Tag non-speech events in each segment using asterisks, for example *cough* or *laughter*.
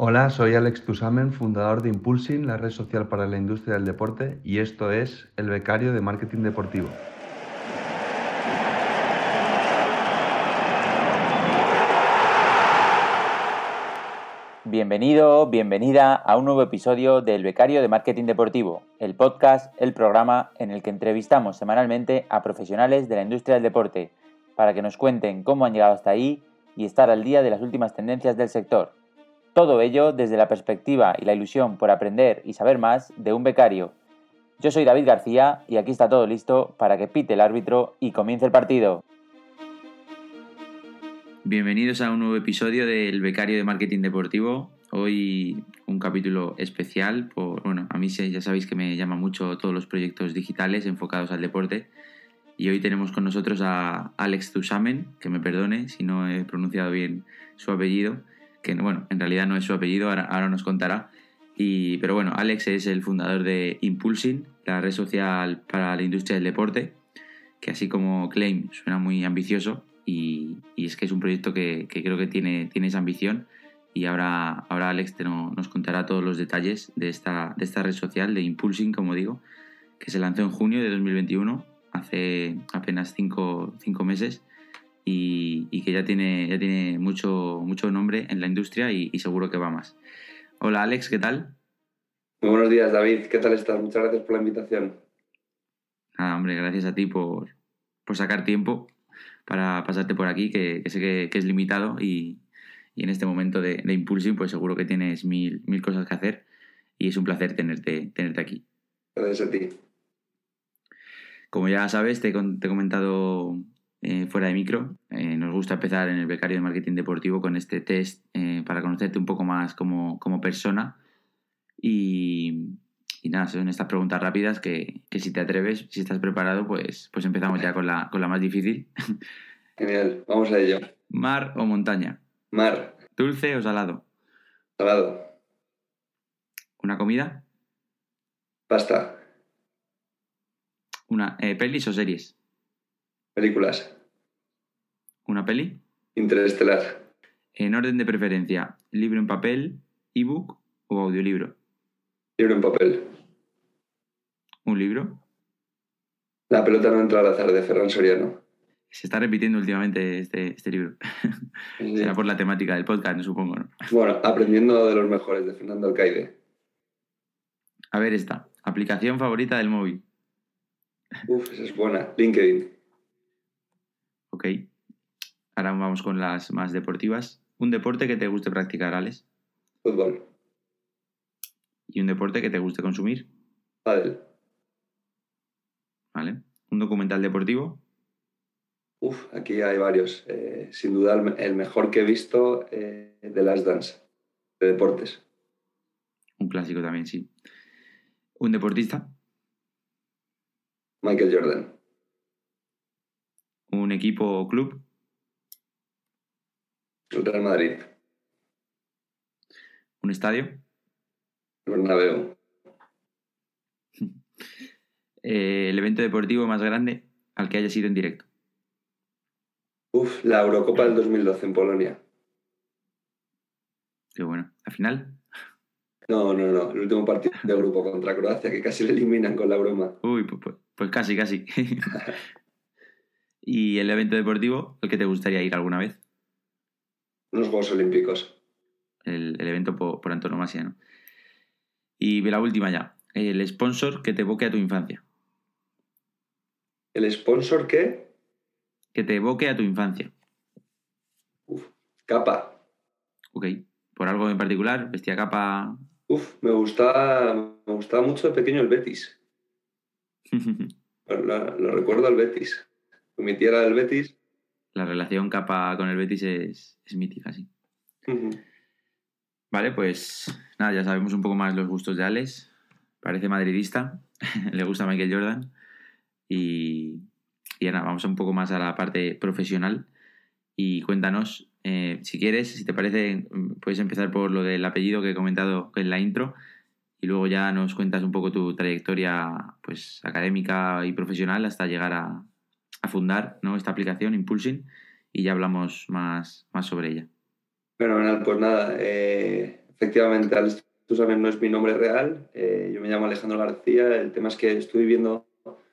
Hola, soy Alex Tusamen, fundador de Impulsing, la red social para la industria del deporte, y esto es El Becario de Marketing Deportivo. Bienvenido, bienvenida a un nuevo episodio del Becario de Marketing Deportivo, el podcast, el programa en el que entrevistamos semanalmente a profesionales de la industria del deporte para que nos cuenten cómo han llegado hasta ahí y estar al día de las últimas tendencias del sector. Todo ello desde la perspectiva y la ilusión por aprender y saber más de un becario. Yo soy David García y aquí está todo listo para que pite el árbitro y comience el partido. Bienvenidos a un nuevo episodio del Becario de Marketing Deportivo. Hoy un capítulo especial. Por, bueno, a mí ya sabéis que me llama mucho todos los proyectos digitales enfocados al deporte. Y hoy tenemos con nosotros a Alex Tusamen, que me perdone si no he pronunciado bien su apellido que bueno, en realidad no es su apellido, ahora, nos contará. Y, pero bueno, Alex es el fundador de Impulsing, la red social para la industria del deporte, que así como Claim suena muy ambicioso y, es que es un proyecto que, creo que tiene, tiene esa ambición y ahora, ahora Alex te nos contará todos los detalles de esta, de esta red social, de Impulsing, como digo, que se lanzó en junio de 2021, hace apenas cinco, cinco meses y, que ya tiene, ya tiene mucho, mucho nombre en la industria y, seguro que va más. Hola Alex, ¿qué tal? Muy buenos días David, ¿qué tal estás? Muchas gracias por la invitación. Nada, hombre, gracias a ti por, sacar tiempo para pasarte por aquí, que, sé que, es limitado y, en este momento de, de, impulsing pues seguro que tienes mil, mil cosas que hacer y es un placer tenerte, tenerte aquí. Gracias a ti. Como ya sabes, te, te he comentado eh, fuera de micro. Eh, nos gusta empezar en el becario de marketing deportivo con este test eh, para conocerte un poco más como, persona. Y, nada, son estas preguntas rápidas que, si te atreves, si estás preparado, pues, pues empezamos ya con la, con la más difícil. *laughs* Genial, vamos a ello. ¿Mar o montaña? Mar. ¿Dulce o salado? Salado. ¿Una comida? Pasta. ¿Una pelis o series? Películas. ¿Una peli? Interestelar. En orden de preferencia, libro en papel, ebook o audiolibro. Libro en papel. ¿Un libro? La pelota no entra al azar de Ferran Soriano. Se está repitiendo últimamente este, este libro. *laughs* Será por la temática del podcast, supongo, ¿no? Bueno, aprendiendo de los mejores, de Fernando Alcaide. A ver esta. Aplicación favorita del móvil. Uf, esa es buena. LinkedIn. Ok. Ahora vamos con las más deportivas. ¿Un deporte que te guste practicar, Alex? Fútbol. ¿Y un deporte que te guste consumir? Padel. Vale. ¿Un documental deportivo? Uf, aquí hay varios. Eh, sin duda el mejor que he visto eh, de Last Dance, de deportes. Un clásico también, sí. ¿Un deportista? Michael Jordan un equipo o club? El Real Madrid. ¿Un estadio? El Bernabéu. *laughs* Eh, ¿El evento deportivo más grande al que haya sido en directo? Uf, la Eurocopa del 2012 en Polonia. Qué bueno. ¿La final? No, no, no. El último partido de grupo contra Croacia, que casi le eliminan con la broma. Uy, pues, pues, pues casi, casi. *laughs* ¿Y el evento deportivo al que te gustaría ir alguna vez? Los Juegos Olímpicos. El, evento por, antonomasia, ¿no? Y la última ya. El sponsor que te evoque a tu infancia. ¿El sponsor qué? Que te evoque a tu infancia. Uf, capa. Ok. ¿Por algo en particular? ¿Vestía capa? Uf, me gustaba, me gustaba mucho de pequeño el Betis. *laughs* lo recuerdo al Betis tierra del Betis. La relación capa con el Betis es, mítica, sí. Vale, pues nada, ya sabemos un poco más los gustos de Alex. Parece madridista, *laughs* le gusta Michael Jordan. Y, y ahora vamos un poco más a la parte profesional. Y cuéntanos, eh, si quieres, si te parece, puedes empezar por lo del apellido que he comentado en la intro. Y luego ya nos cuentas un poco tu trayectoria pues, académica y profesional hasta llegar a, a fundar ¿no? esta aplicación, Impulsing, y ya hablamos más, más sobre ella. Bueno, pues nada, eh, efectivamente, Alex Tusamen no es mi nombre real. Eh, yo me llamo Alejandro García. El tema es que estuve viviendo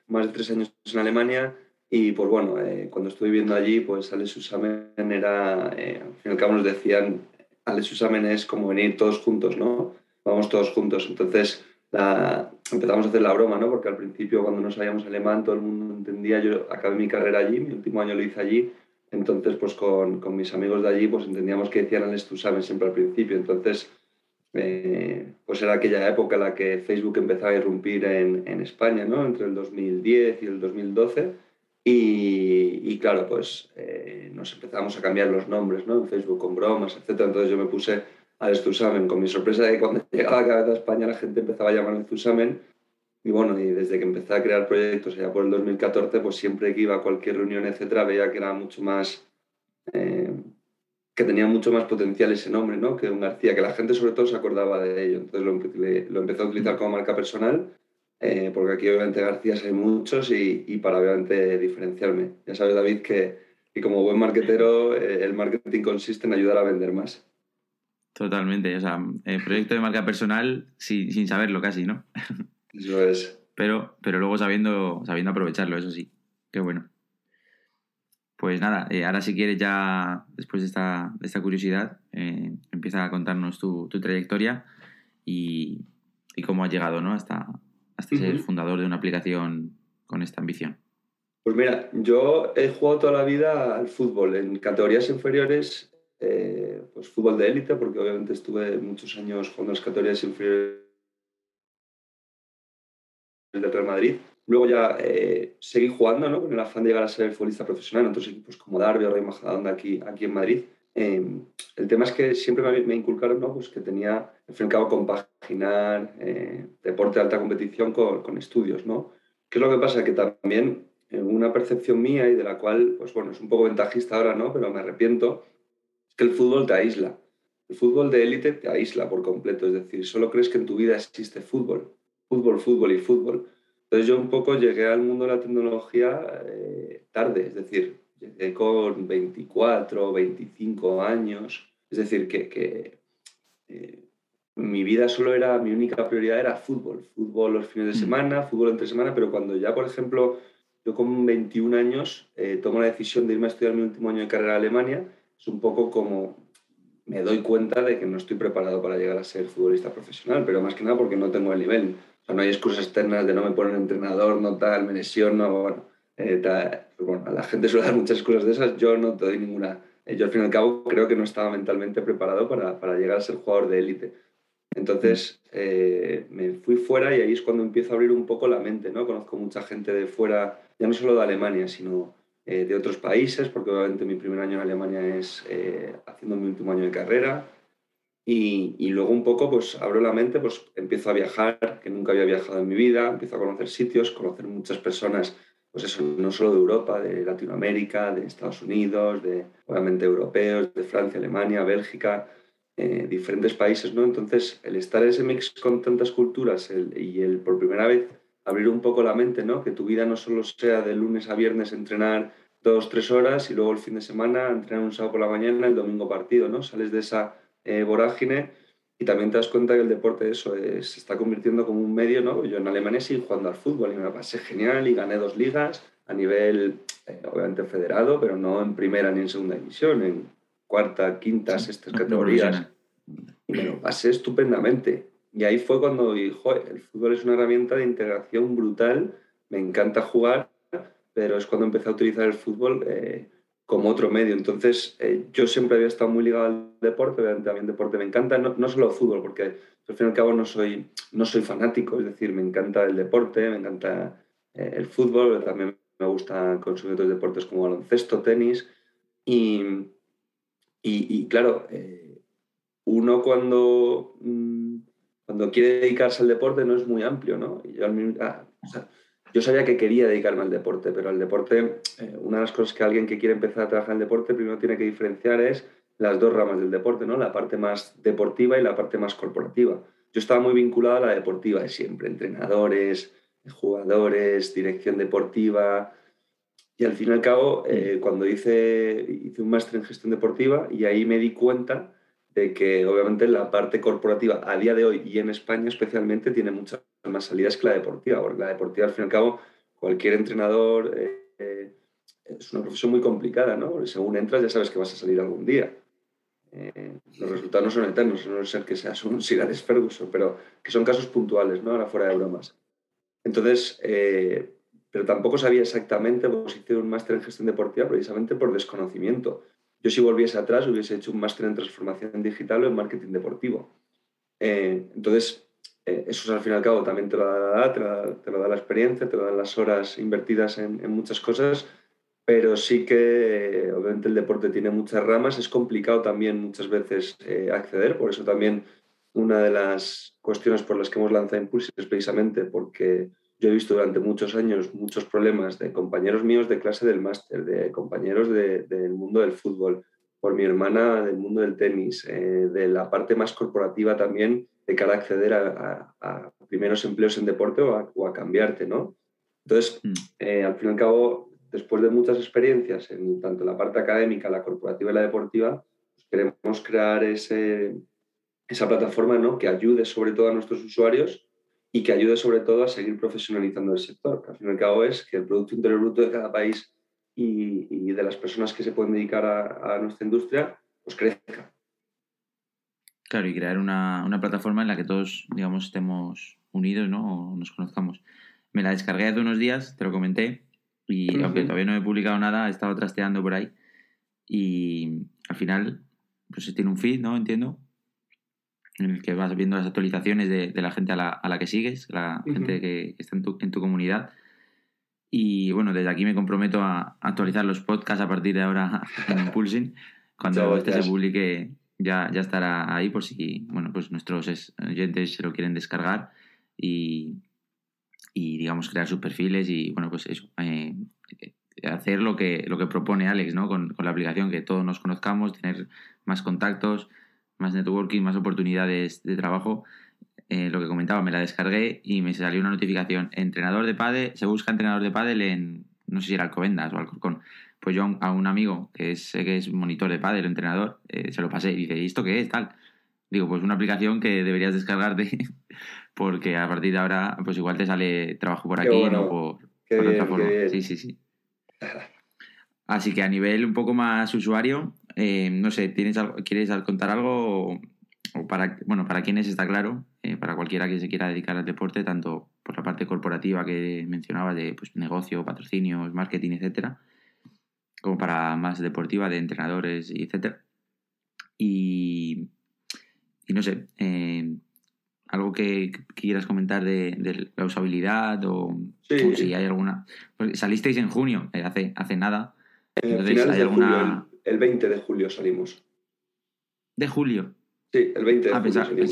más de tres años en Alemania y, pues bueno, eh, cuando estuve viviendo allí, pues Alex Tusamen era, eh, al fin y al cabo nos decían, Alex Tusamen es como venir todos juntos, ¿no? Vamos todos juntos. Entonces, empezamos a hacer la broma, ¿no? Porque al principio, cuando no sabíamos alemán, todo el mundo entendía. Yo acabé mi carrera allí, mi último año lo hice allí. Entonces, pues con, mis amigos de allí, pues entendíamos que decían Alex Tusamen siempre al principio. Entonces, eh, pues era aquella época en la que Facebook empezaba a irrumpir en, España, ¿no? entre el 2010 y el 2012. Y, y claro, pues eh, nos empezamos a cambiar los nombres ¿no? en Facebook con bromas, etc. Entonces yo me puse al Stusamen con mi sorpresa de que cuando *laughs* llegaba cada vez a España la gente empezaba a llamarme Stusamen. Y bueno, y desde que empecé a crear proyectos allá por el 2014, pues siempre que iba a cualquier reunión, etcétera, veía que era mucho más eh, que tenía mucho más potencial ese nombre, ¿no? Que un García, que la gente sobre todo se acordaba de ello. Entonces lo, lo empecé a utilizar como marca personal, eh, porque aquí obviamente García hay muchos y, y, para obviamente diferenciarme. Ya sabes, David, que, que como buen marketero, eh, el marketing consiste en ayudar a vender más. Totalmente, o sea, el proyecto de marca personal sin, sin saberlo casi, ¿no? Eso es. Pero, pero luego sabiendo, sabiendo aprovecharlo, eso sí. Qué bueno. Pues nada, eh, ahora si quieres ya, después de esta, de esta curiosidad, eh, empieza a contarnos tu, tu trayectoria y, y, cómo has llegado ¿no? hasta, hasta uh -huh. ser fundador de una aplicación con esta ambición. Pues mira, yo he jugado toda la vida al fútbol, en categorías inferiores, eh, pues fútbol de élite, porque obviamente estuve muchos años jugando las categorías inferiores del Real Madrid, Luego ya eh, seguí jugando, ¿no? Con el afán de llegar a ser futbolista profesional en otros equipos como Derby o Rey Majadahonda aquí, aquí en Madrid. Eh, el tema es que siempre me, inculcaron, ¿no? Pues que tenía, al fin compaginar eh, deporte de alta competición con, con, estudios, ¿no? ¿Qué es lo que pasa? Que también una percepción mía y de la cual, pues bueno, es un poco ventajista ahora, ¿no? Pero me arrepiento, que el fútbol te aísla. El fútbol de élite te aísla por completo, es decir, solo crees que en tu vida existe fútbol, fútbol, fútbol y fútbol entonces yo un poco llegué al mundo de la tecnología eh, tarde, es decir, llegué con 24, 25 años, es decir, que, que eh, mi vida solo era, mi única prioridad era fútbol, fútbol los fines de mm. semana, fútbol entre semana, pero cuando ya, por ejemplo, yo con 21 años eh, tomo la decisión de irme a estudiar mi último año de carrera en Alemania, es un poco como me doy cuenta de que no estoy preparado para llegar a ser futbolista profesional, pero más que nada porque no tengo el nivel sea, no hay excusas externas de no me ponen entrenador, no tal, me lesiono, bueno, eh, tal, bueno, a la gente suele dar muchas excusas de esas, yo no te doy ninguna. Eh, yo al fin y al cabo creo que no estaba mentalmente preparado para, para llegar a ser jugador de élite. Entonces eh, me fui fuera y ahí es cuando empiezo a abrir un poco la mente, ¿no? Conozco mucha gente de fuera, ya no solo de Alemania, sino eh, de otros países, porque obviamente mi primer año en Alemania es eh, haciendo mi último año de carrera. Y, y, luego un poco pues abro la mente, pues empiezo a viajar, que nunca había viajado en mi vida, empiezo a conocer sitios, conocer muchas personas, pues eso, no solo de Europa, de Latinoamérica, de Estados Unidos, de obviamente europeos, de Francia, Alemania, Bélgica, eh, diferentes países, ¿no? Entonces, el estar en ese mix con tantas culturas el, y el por primera vez abrir un poco la mente, ¿no? Que tu vida no solo sea de lunes a viernes entrenar dos, tres horas y luego el fin de semana entrenar un sábado por la mañana, el domingo partido, ¿no? Sales de esa eh, vorágine y también te das cuenta que el deporte eso es, se está convirtiendo como un medio, ¿no? Yo en Alemania sigo jugando al fútbol y me pasé genial y gané dos ligas a nivel, eh, obviamente, federado, pero no en primera ni en segunda división, en cuarta, quinta, sí, sextas categorías. Y me lo pasé estupendamente. Y ahí fue cuando dije, el fútbol es una herramienta de integración brutal, me encanta jugar, pero es cuando empecé a utilizar el fútbol eh, como otro medio. Entonces, eh, yo siempre había estado muy ligado al deporte, también deporte me encanta, no, no solo el fútbol, porque al fin y al cabo no soy, no soy fanático, es decir, me encanta el deporte, me encanta eh, el fútbol, también me gusta consumir otros deportes como baloncesto, tenis, y, y, claro, uno cuando, mm, cuando quiere dedicarse al deporte no es muy amplio, ¿no? Y yo, ah, o sea, yo sabía que quería dedicarme al deporte, pero al deporte, eh, una de las cosas que alguien que quiere empezar a trabajar en el deporte primero tiene que diferenciar es las dos ramas del deporte, ¿no? La parte más deportiva y la parte más corporativa. Yo estaba muy vinculado a la deportiva de siempre, entrenadores, jugadores, dirección deportiva. Y al fin y al cabo, eh, cuando hice, hice un máster en gestión deportiva y ahí me di cuenta de que obviamente la parte corporativa a día de hoy y en España especialmente tiene muchas más salidas que la deportiva, porque la deportiva al fin y al cabo cualquier entrenador eh, eh, es una profesión muy complicada, ¿no? Porque según entras ya sabes que vas a salir algún día. Eh, los resultados no son eternos, no es ser que seas un Sir Alex Ferguson, pero que son casos puntuales, ¿no? Ahora fuera de bromas. Entonces, pero tampoco sabía exactamente, pues hice un máster en gestión deportiva precisamente por desconocimiento. Yo si volviese atrás hubiese hecho un máster en transformación digital o en marketing deportivo. Eh, entonces, eh, eso al fin y al cabo también te lo da la edad, te lo da, la experiencia, te lo dan las horas invertidas en, muchas cosas, pero sí que eh, obviamente el deporte tiene muchas ramas, es complicado también muchas veces acceder, por eso también una de las cuestiones por las que hemos lanzado Impulse es precisamente porque yo he visto durante muchos años muchos problemas de compañeros míos de clase del máster, de compañeros del mundo del fútbol, por mi hermana del mundo del tenis, eh, de la parte más corporativa también de cara a acceder a, primeros empleos en deporte o a, cambiarte, ¿no? Entonces, mm. eh, al fin y al cabo, después de muchas experiencias en tanto la parte académica, la corporativa y la deportiva, pues queremos crear ese, esa plataforma ¿no? que ayude sobre todo a nuestros usuarios y que ayude sobre todo a seguir profesionalizando el sector, que al fin y al cabo es que el Producto Interior Bruto de cada país y, de las personas que se pueden dedicar a, nuestra industria, pues crezca. Claro, y crear una, una, plataforma en la que todos, digamos, estemos unidos, ¿no? O nos conozcamos. Me la descargué hace unos días, te lo comenté, y aunque todavía no he publicado nada, he estado trasteando por ahí. Y al final, pues tiene un feed, ¿no? Entiendo en el que vas viendo las actualizaciones de, la gente a la, que sigues, la gente que está en tu, en tu, comunidad. Y bueno, desde aquí me comprometo a actualizar los podcasts a partir de ahora *laughs* en Impulsing. Cuando este se publique ya, ya estará ahí por si bueno, pues nuestros oyentes se lo quieren descargar y, y digamos crear sus perfiles y bueno, pues eso. Eh, hacer lo que, lo que propone Alex ¿no? con, con la aplicación, que todos nos conozcamos, tener más contactos, más networking, más oportunidades de trabajo. Eh, lo que comentaba, me la descargué y me salió una notificación. Entrenador de pádel, se busca entrenador de pádel en, no sé si era Alcobendas o Alcorcón. Pues yo a un amigo que es, que es monitor de pádel, entrenador, eh, se lo pasé y dice, ¿y esto qué es? Tal. Digo, pues una aplicación que deberías descargarte *laughs* porque a partir de ahora, pues igual te sale trabajo por aquí, no por, otra forma. Sí, sí, sí. *laughs* Así que a nivel un poco más usuario, eh, no sé, ¿tienes ¿quieres contar algo? O, para, bueno, para quienes está claro, eh, para cualquiera que se quiera dedicar al deporte, tanto por la parte corporativa que mencionaba de pues, negocio, patrocinios, marketing, etcétera, como para más deportiva de entrenadores, etcétera. Y, y no sé, eh, algo que, quieras comentar de, la usabilidad o, si hay alguna. salisteis en junio, hace, hace nada. Entonces, ¿hay alguna el 20 de julio salimos. ¿De julio? Sí, el 20 de ah, julio.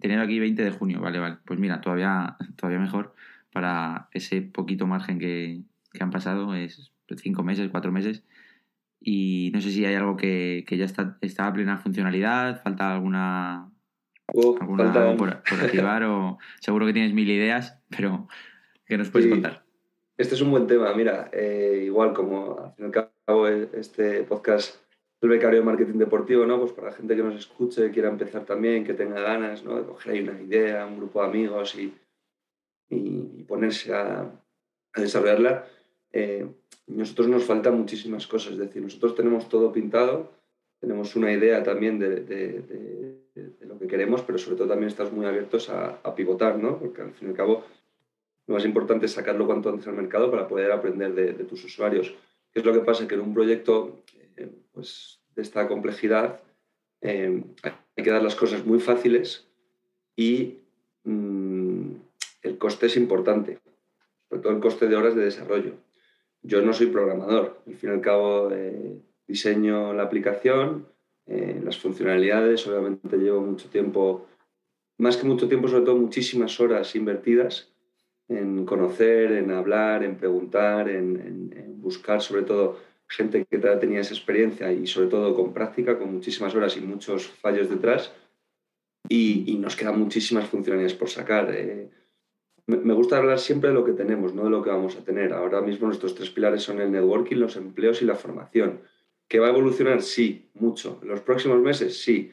tener aquí 20 de junio, vale, vale. Pues mira, todavía, todavía mejor para ese poquito margen que, han pasado, es cinco meses, cuatro meses. Y no sé si hay algo que, ya está, está a plena funcionalidad, falta alguna, oh, alguna por, activar o *laughs* seguro que tienes mil ideas, pero ¿qué nos puedes contar? Este es un buen tema, mira, eh, igual como al fin y al cabo este podcast el becario de marketing deportivo, ¿no? Pues para la gente que nos escuche, quiera empezar también, que tenga ganas, ¿no? De coger ahí una idea, un grupo de amigos y, y, ponerse a, desarrollarla. Eh, nosotros nos faltan muchísimas cosas, es decir, nosotros tenemos todo pintado, tenemos una idea también de, de, lo que queremos, pero sobre todo también estamos muy abiertos a, a pivotar, ¿no? Porque al fin y al cabo lo más importante es sacarlo cuanto antes al mercado para poder aprender de, tus usuarios. ¿Qué es lo que pasa? Que en un proyecto eh, pues, de esta complejidad eh, hay que dar las cosas muy fáciles y mm, el coste es importante, sobre todo el coste de horas de desarrollo. Yo no soy programador, al fin y al cabo eh, diseño la aplicación, las funcionalidades, obviamente llevo mucho tiempo, más que mucho tiempo, sobre todo muchísimas horas invertidas en conocer, en hablar, en preguntar, en, buscar sobre todo gente que tenía esa experiencia y sobre todo con práctica, con muchísimas horas y muchos fallos detrás. Y, nos quedan muchísimas funcionalidades por sacar. Eh, me gusta hablar siempre de lo que tenemos, no de lo que vamos a tener. Ahora mismo nuestros tres pilares son el networking, los empleos y la formación. ¿Que va a evolucionar? Sí, mucho. ¿En los próximos meses? Sí.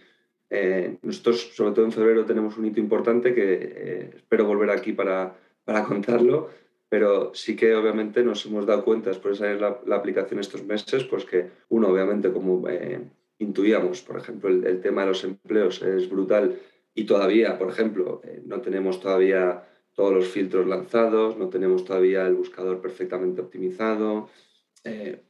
Eh, nosotros, sobre todo en febrero, tenemos un hito importante que eh, espero volver aquí para, para, contarlo, pero sí que obviamente nos hemos dado cuenta después de salir la, la aplicación estos meses, pues que uno, obviamente, como eh, intuíamos, por ejemplo, el, el, tema de los empleos es brutal y todavía, por ejemplo, no tenemos todavía todos los filtros lanzados, no tenemos todavía el buscador perfectamente optimizado. Eh,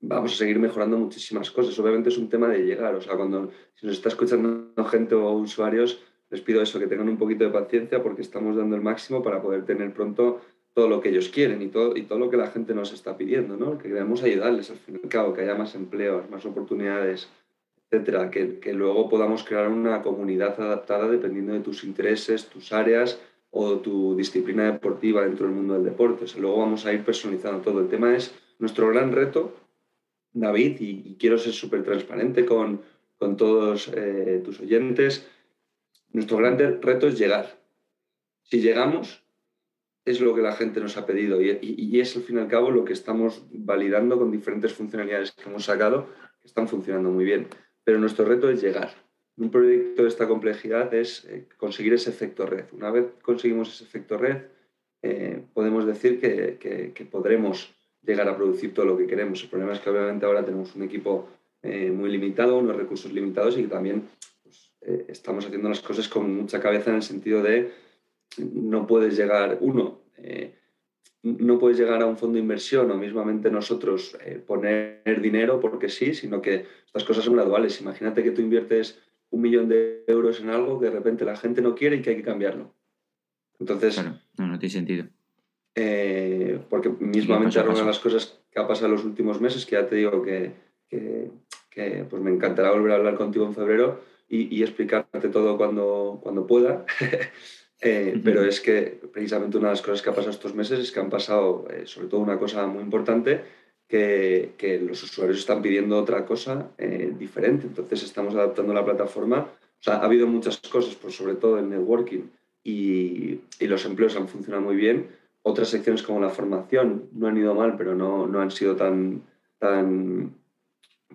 vamos a seguir mejorando muchísimas cosas. Obviamente es un tema de llegar. O sea, cuando si nos está escuchando gente o usuarios, les pido eso, que tengan un poquito de paciencia porque estamos dando el máximo para poder tener pronto todo lo que ellos quieren y todo, y todo lo que la gente nos está pidiendo, ¿no? Que queremos ayudarles al fin y al cabo, que haya más empleos, más oportunidades, etcétera, que, que luego podamos crear una comunidad adaptada dependiendo de tus intereses, tus áreas o tu disciplina deportiva dentro del mundo del deporte. O sea, luego vamos a ir personalizando todo. El tema es nuestro gran reto, David, y, quiero ser súper transparente con, con todos eh, tus oyentes. Nuestro gran reto es llegar. Si llegamos, es lo que la gente nos ha pedido y, es al fin y al cabo lo que estamos validando con diferentes funcionalidades que hemos sacado que están funcionando muy bien. Pero nuestro reto es llegar un proyecto de esta complejidad es eh, conseguir ese efecto red. Una vez conseguimos ese efecto red, eh, podemos decir que, que, podremos llegar a producir todo lo que queremos. El problema es que obviamente ahora tenemos un equipo eh, muy limitado, unos recursos limitados y que también pues, estamos haciendo las cosas con mucha cabeza en el sentido de no puedes llegar, uno, no puedes llegar a un fondo de inversión o mismamente nosotros poner dinero porque sí, sino que estas cosas son graduales. Imagínate que tú inviertes un millón de euros en algo que de repente la gente no quiere y que hay que cambiarlo. Entonces... no, no tiene sentido. Eh, porque mismamente una de las cosas que ha pasado en los últimos meses, que ya te digo que, que, pues me encantará volver a hablar contigo en febrero y, explicarte todo cuando, cuando pueda. *laughs* Eh, pero es que precisamente una de las cosas que ha pasado estos meses es que han pasado, eh, sobre todo una cosa muy importante, que, los usuarios están pidiendo otra cosa eh, diferente. Entonces estamos adaptando la plataforma. O sea, ha habido muchas cosas, pues sobre todo el networking y, y, los empleos han funcionado muy bien. Otras secciones como la formación no han ido mal, pero no, no han sido tan, tan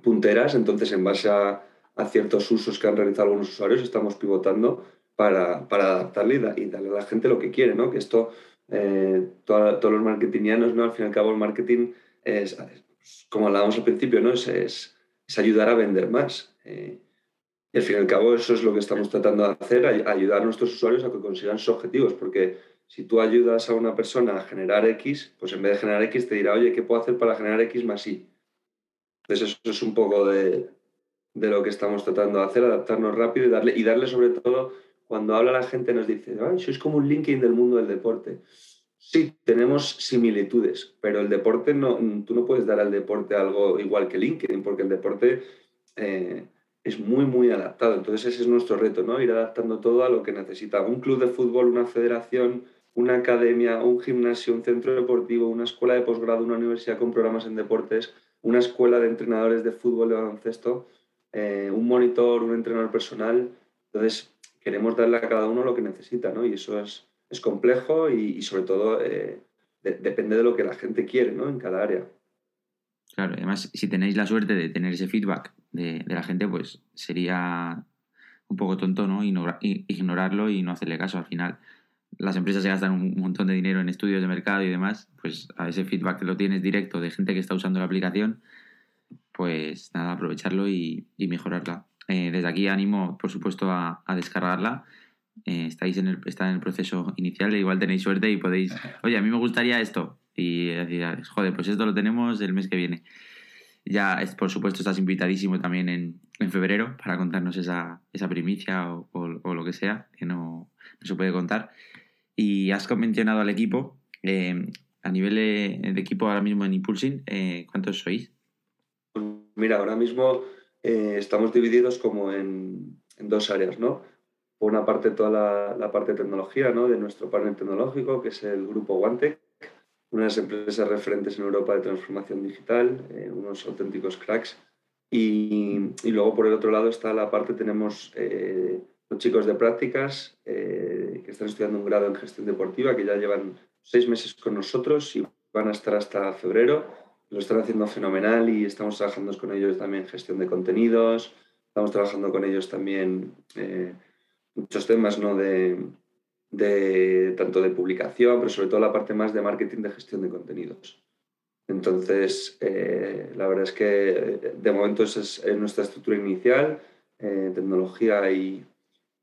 punteras. Entonces, en base a, a, ciertos usos que han realizado algunos usuarios, estamos pivotando para, para adaptarle y, darle a la gente lo que quiere, ¿no? Que esto, eh, todos los marketingianos, ¿no? Al fin y al cabo, el marketing es, como hablábamos al principio, ¿no? es, es, ayudar a vender más. Eh, y al fin y al cabo eso es lo que estamos tratando de hacer, ayudar a nuestros usuarios a que consigan sus objetivos, porque si tú ayudas a una persona a generar X, pues en vez de generar X te dirá, oye, ¿qué puedo hacer para generar X más Y? Entonces eso es un poco de, de lo que estamos tratando de hacer, adaptarnos rápido y darle, y darle sobre todo, cuando habla la gente nos dice, Ay, sois como un LinkedIn del mundo del deporte. Sí, tenemos similitudes, pero el deporte no, tú no puedes dar al deporte algo igual que LinkedIn, porque el deporte eh, es muy, muy adaptado. Entonces ese es nuestro reto, ¿no? Ir adaptando todo a lo que necesita un club de fútbol, una federación, una academia, un gimnasio, un centro deportivo, una escuela de posgrado, una universidad con programas en deportes, una escuela de entrenadores de fútbol, de baloncesto, eh, un monitor, un entrenador personal. Entonces queremos darle a cada uno lo que necesita, ¿no? Y eso es complejo y, sobre todo eh, depende de lo que la gente quiere ¿no? en cada área. Claro, además, si tenéis la suerte de tener ese feedback de, la gente, pues sería un poco tonto ¿no? ignorarlo y no hacerle caso al final. Las empresas se gastan un montón de dinero en estudios de mercado y demás, pues a ese feedback que lo tienes directo de gente que está usando la aplicación, pues nada, aprovecharlo y, mejorarla. Eh, desde aquí animo, por supuesto, a descargarla eh, estáis en el, está en el proceso inicial, e igual tenéis suerte y podéis, *laughs* oye, a mí me gustaría esto. Y decir, joder, pues esto lo tenemos el mes que viene. Ya, por supuesto, estás invitadísimo también en, en febrero para contarnos esa, esa primicia o, o, lo que sea, que no, no, se puede contar. Y has mencionado al equipo. Eh, a nivel de, equipo ahora mismo en Impulsing, ¿cuántos sois? Mira, ahora mismo estamos divididos como en, en dos áreas, ¿no? por una parte toda la, parte de tecnología ¿no? de nuestro panel tecnológico, que es el grupo Guantec, una de las empresas referentes en Europa de transformación digital, eh, unos auténticos cracks. Y, y, luego por el otro lado está la parte, tenemos eh, los chicos de prácticas eh, que están estudiando un grado en gestión deportiva, que ya llevan seis meses con nosotros y van a estar hasta febrero. Lo están haciendo fenomenal y estamos trabajando con ellos también en gestión de contenidos, estamos trabajando con ellos también muchos temas ¿no? de, de, tanto de publicación, pero sobre todo la parte más de marketing de gestión de contenidos. Entonces, eh, la verdad es que eh, de momento esa es, nuestra estructura inicial, eh, tecnología y,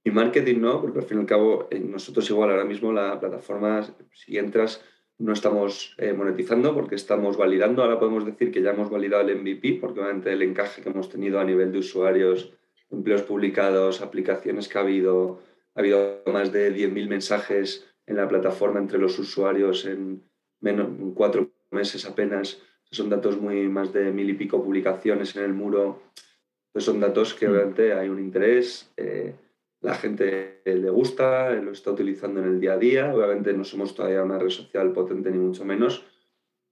y, marketing, ¿no? Porque al fin y al cabo, nosotros igual ahora mismo la plataforma, si entras, no estamos monetizando porque estamos validando. Ahora podemos decir que ya hemos validado el MVP, porque obviamente el encaje que hemos tenido a nivel de usuarios, empleos publicados, aplicaciones que ha habido, ha habido más de 10.000 mensajes en la plataforma entre los usuarios en menos en cuatro meses apenas. Son datos muy más de mil y pico publicaciones en el muro. son datos que mm. obviamente hay un interés, eh, la gente le gusta, lo está utilizando en el día a día. Obviamente no somos todavía una red social potente ni mucho menos,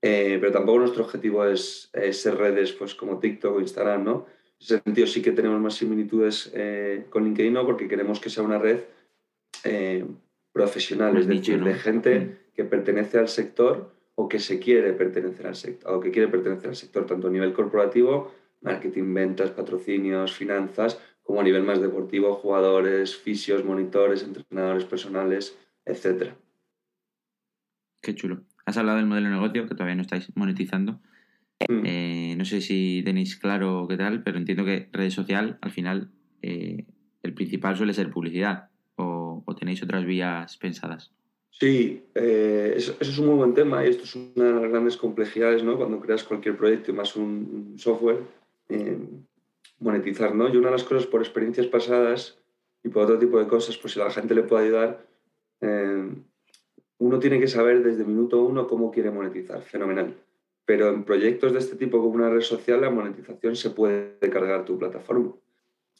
eh, pero tampoco nuestro objetivo es, ser redes pues, como TikTok o Instagram. ¿no? En ese sentido sí que tenemos más similitudes eh, con LinkedIn porque queremos que sea una red profesional, es decir, de gente que pertenece al sector o que se quiere pertenecer al sector, o que quiere pertenecer al sector tanto a nivel corporativo, marketing, ventas, patrocinios, finanzas, como a nivel más deportivo, jugadores, fisios, monitores, entrenadores personales, etc. Qué chulo. Has hablado del modelo de negocio que todavía no estáis monetizando. Mm. Eh, no sé si tenéis claro qué tal, pero entiendo que redes social, al final, eh, el principal suele ser publicidad. o tenéis otras vías pensadas? Sí, eh, eso, es un muy buen tema y esto es una de las grandes complejidades ¿no? cuando creas cualquier proyecto y más un, software, eh, monetizar. ¿no? Y una de las cosas por experiencias pasadas y por otro tipo de cosas, pues si la gente le puede ayudar, eh, uno tiene que saber desde minuto uno cómo quiere monetizar, fenomenal. Pero en proyectos de este tipo como una red social, la monetización se puede cargar tu plataforma.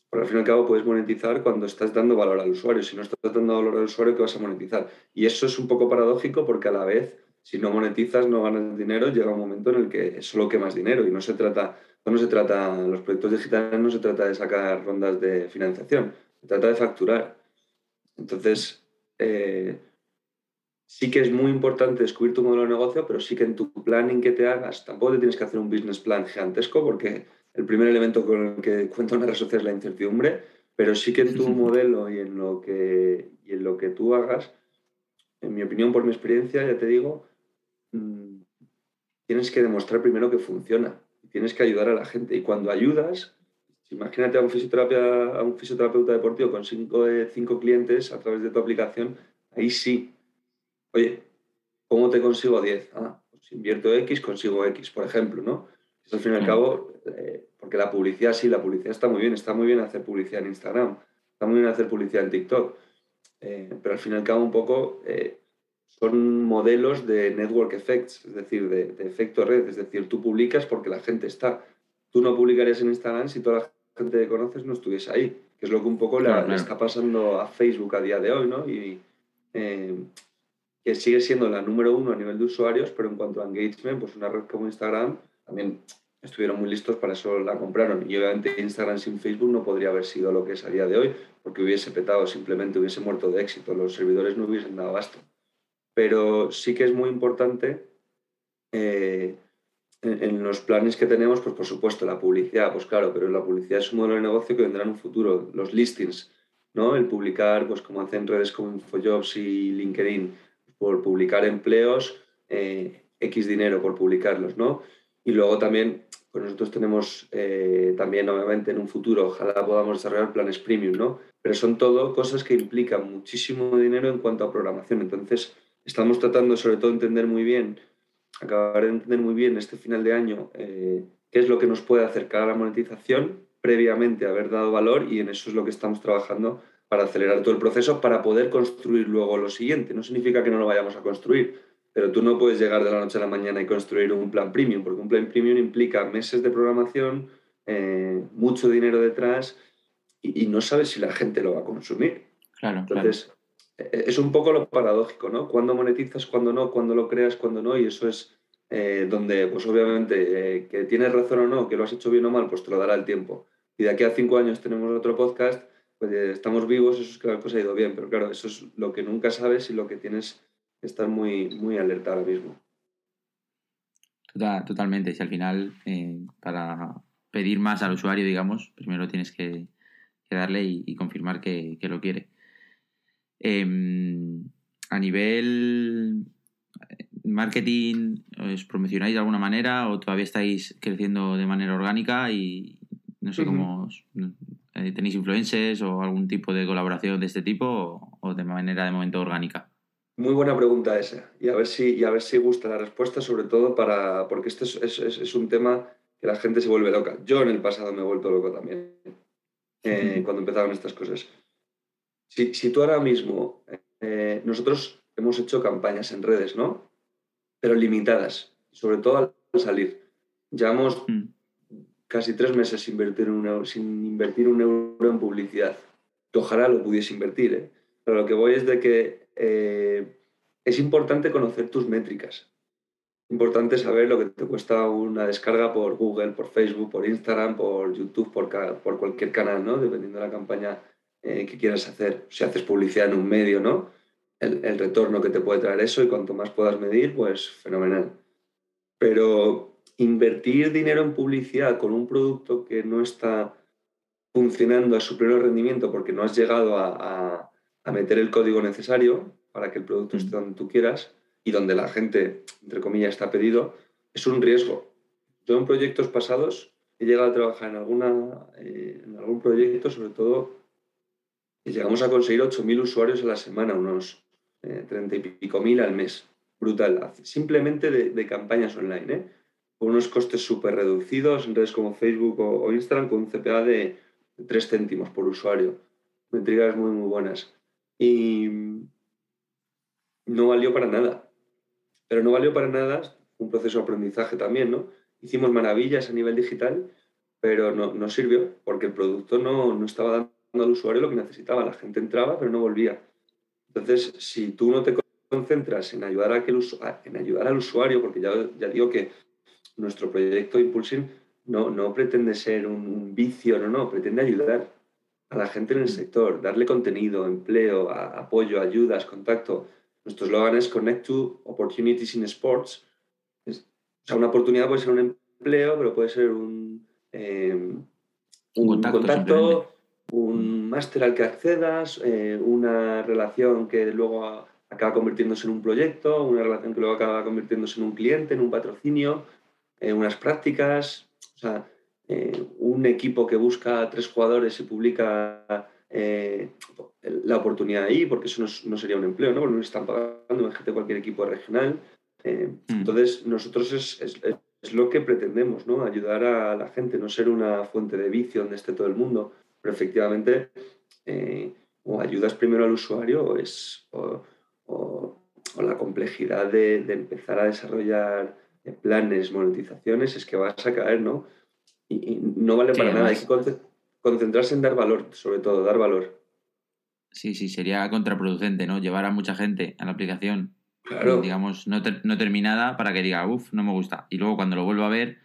Porque al fin y al cabo puedes monetizar cuando estás dando valor al usuario. Si no estás dando valor al usuario, ¿qué vas a monetizar? Y eso es un poco paradójico porque a la vez, si no monetizas, no ganas dinero, llega un momento en el que solo quemas dinero. Y no se trata, no se trata, los proyectos digitales no se trata de sacar rondas de financiación, se trata de facturar. Entonces, eh, sí que es muy importante descubrir tu modelo de negocio, pero sí que en tu planning que te hagas, tampoco te tienes que hacer un business plan gigantesco porque el primer elemento con el que cuenta una red social es la incertidumbre, pero sí que en tu *laughs* modelo y en lo que, y en lo que tú hagas, en mi opinión, por mi experiencia, ya te digo, mm, tienes que demostrar primero que funciona. Tienes que ayudar a la gente. Y cuando ayudas, imagínate a un, fisioterapia, a un fisioterapeuta deportivo con cinco, cinco clientes a través de tu aplicación, ahí sí. Oye, ¿cómo te consigo 10? Ah, pues invierto X, consigo X, por ejemplo, ¿no? al fin y al cabo, eh, porque la publicidad sí, la publicidad está muy bien, está muy bien hacer publicidad en Instagram, está muy bien hacer publicidad en TikTok, eh, pero al fin y al cabo un poco eh, son modelos de network effects, es decir, de, efecto red, es decir, tú publicas porque la gente está. Tú no publicarías en Instagram si toda la gente que conoces no estuviese ahí, que es lo que un poco le, está pasando a Facebook a día de hoy, ¿no? Y que sigue siendo la número uno a nivel de usuarios, pero en cuanto a engagement, pues una red como Instagram también estuvieron muy listos, para eso la compraron. Y obviamente Instagram sin Facebook no podría haber sido lo que es a día de hoy, porque hubiese petado, simplemente hubiese muerto de éxito, los servidores no hubiesen dado abasto. Pero sí que es muy importante eh, en, los planes que tenemos, pues por supuesto la publicidad, pues claro, pero la publicidad es un modelo de negocio que vendrá en un futuro, los listings, ¿no? El publicar, pues como hacen redes como InfoJobs y LinkedIn, por publicar empleos, eh, X dinero por publicarlos, ¿no? Y luego también, pues nosotros tenemos eh, también, obviamente, en un futuro, ojalá podamos desarrollar planes premium, ¿no? Pero son todo cosas que implican muchísimo dinero en cuanto a programación. Entonces, estamos tratando sobre todo de entender muy bien, acabar de entender muy bien este final de año, eh, qué es lo que nos puede acercar a la monetización previamente haber dado valor y en eso es lo que estamos trabajando para acelerar todo el proceso para poder construir luego lo siguiente. No significa que no lo vayamos a construir, pero tú no puedes llegar de la noche a la mañana y construir un plan premium, porque un plan premium implica meses de programación, eh, mucho dinero detrás y, no sabes si la gente lo va a consumir. Claro, Entonces, e, es un poco lo paradójico, ¿no? Cuando monetizas, cuando no, cuando lo creas, cuando no, y eso es eh, donde, pues obviamente, eh, que tienes razón o no, que lo has hecho bien o mal, pues te lo dará el tiempo. Y de aquí a cinco años tenemos otro podcast, pues estamos vivos, eso es que la cosa ha ido bien, pero claro, eso es lo que nunca sabes y lo que tienes estar muy, muy alerta ahora mismo. totalmente. Si al final, eh, para pedir más al usuario, digamos, primero tienes que, darle y, confirmar que, lo quiere. Em, a nivel eh, marketing, ¿os promocionáis de alguna manera o todavía estáis creciendo de manera orgánica y no sé cómo eh, tenéis influencers o algún tipo de colaboración de este tipo o, de manera de momento orgánica? Muy buena pregunta esa y a ver si, y a ver si gusta la respuesta, sobre todo para, porque este es, un tema que la gente se vuelve loca. Yo en el pasado me he vuelto loco también eh, *laughs* cuando empezaban estas cosas. Si, si tú ahora mismo, eh, nosotros hemos hecho campañas en redes, ¿no? Pero limitadas, sobre todo al salir. Llevamos mm casi tres meses sin invertir un euro, sin invertir un euro en publicidad. ojalá lo pudiese invertir, ¿eh? pero lo que voy es de que eh, es importante conocer tus métricas. Importante saber lo que te cuesta una descarga por Google, por Facebook, por Instagram, por YouTube, por, por cualquier canal, ¿no? dependiendo de la campaña eh, que quieras hacer. Si haces publicidad en un medio, ¿no? El, el retorno que te puede traer eso y cuanto más puedas medir, pues fenomenal. Pero invertir dinero en publicidad con un producto que no está funcionando a su pleno rendimiento porque no has llegado a, meter el código necesario para que el producto esté donde tú quieras y donde la gente, entre comillas, está pedido, es un riesgo. Yo en proyectos pasados he llegado a trabajar en, alguna, eh, en algún proyecto, sobre todo, y llegamos a conseguir 8.000 usuarios a la semana, unos 30 eh, y pico mil al mes. Brutal. Simplemente de, de campañas online. ¿eh? con unos costes súper reducidos en redes como Facebook o, Instagram con un CPA de 3 céntimos por usuario. Métricas muy, muy buenas. Y no valió para nada. Pero no valió para nada, un proceso de aprendizaje también, ¿no? Hicimos maravillas a nivel digital, pero no, no sirvió porque el producto no, no estaba dando al usuario lo que necesitaba. La gente entraba, pero no volvía. Entonces, si tú no te concentras en ayudar, a aquel, en ayudar al usuario, porque ya, ya digo que nuestro proyecto Impulsing no, no pretende ser un, vicio, no, no, pretende ayudar a la gente en el sector, darle contenido, empleo, apoyo, ayudas, contacto. Nuestro eslogan es Connect to Opportunities in Sports. o sea, una oportunidad puede ser un empleo, pero puede ser un, eh, un contacto, un máster al que accedas, eh, una relación que luego acaba convirtiéndose en un proyecto, una relación que luego acaba convirtiéndose en un cliente, en un patrocinio eh, unas prácticas, o sea, eh, un equipo que busca tres jugadores y publica eh, la oportunidad ahí, porque eso no, sería un empleo, ¿no? Porque no están pagando, imagínate cualquier equipo regional. Mm. Entonces, nosotros es, es, es, lo que pretendemos, ¿no? Ayudar a la gente, no ser una fuente de vicio donde esté todo el mundo, pero efectivamente o ayudas primero al usuario o, es, o, o, la complejidad de, de empezar a desarrollar planes, monetizaciones, es que vas a caer, ¿no? Y, no vale para nada. Hay que concentrarse en dar valor, sobre todo, dar valor. Sí, sí, sería contraproducente, ¿no? Llevar a mucha gente a la aplicación, claro. digamos, no, terminada para que diga, uff, no me gusta. Y luego cuando lo vuelva a ver,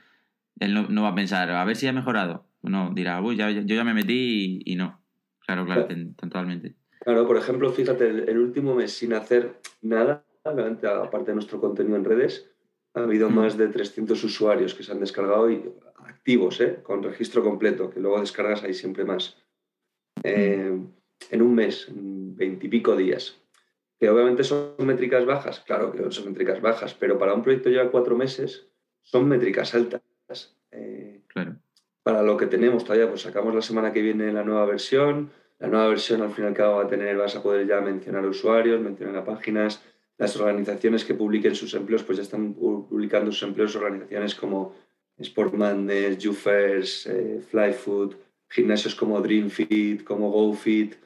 él no, va a pensar, a ver si ha mejorado. No, dirá, uy, ya, yo ya me metí y, no. Claro, claro, totalmente. Claro, por ejemplo, fíjate, el, último mes sin hacer nada, aparte de nuestro contenido en redes, ha habido mm. más de 300 usuarios que se han descargado y activos, ¿eh? con registro completo, que luego descargas ahí siempre más. Eh, en un mes, en veintipico días. Que obviamente son métricas bajas, claro que son métricas bajas, pero para un proyecto ya cuatro meses son métricas altas. Eh, para lo que tenemos todavía, pues sacamos la semana que viene la nueva versión. La nueva versión al final que va a tener, vas a poder ya mencionar usuarios, mencionar páginas, las organizaciones que publiquen sus empleos, pues ya están publicando sus empleos organizaciones como Sportman, Jufers, eh, Flyfood, gimnasios como DreamFit, como GoFit,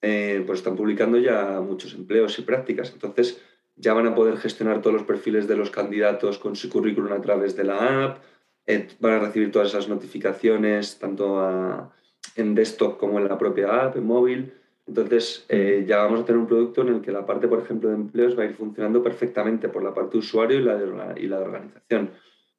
eh, pues están publicando ya muchos empleos y prácticas. Entonces ya van a poder gestionar todos los perfiles de los candidatos con su currículum a través de la app, eh, van a recibir todas esas notificaciones tanto en desktop como en la propia app, en móvil. Entonces, eh, ya vamos a tener un producto en el que la parte, por ejemplo, de empleos va a ir funcionando perfectamente por la parte de usuario y la de, y la organización.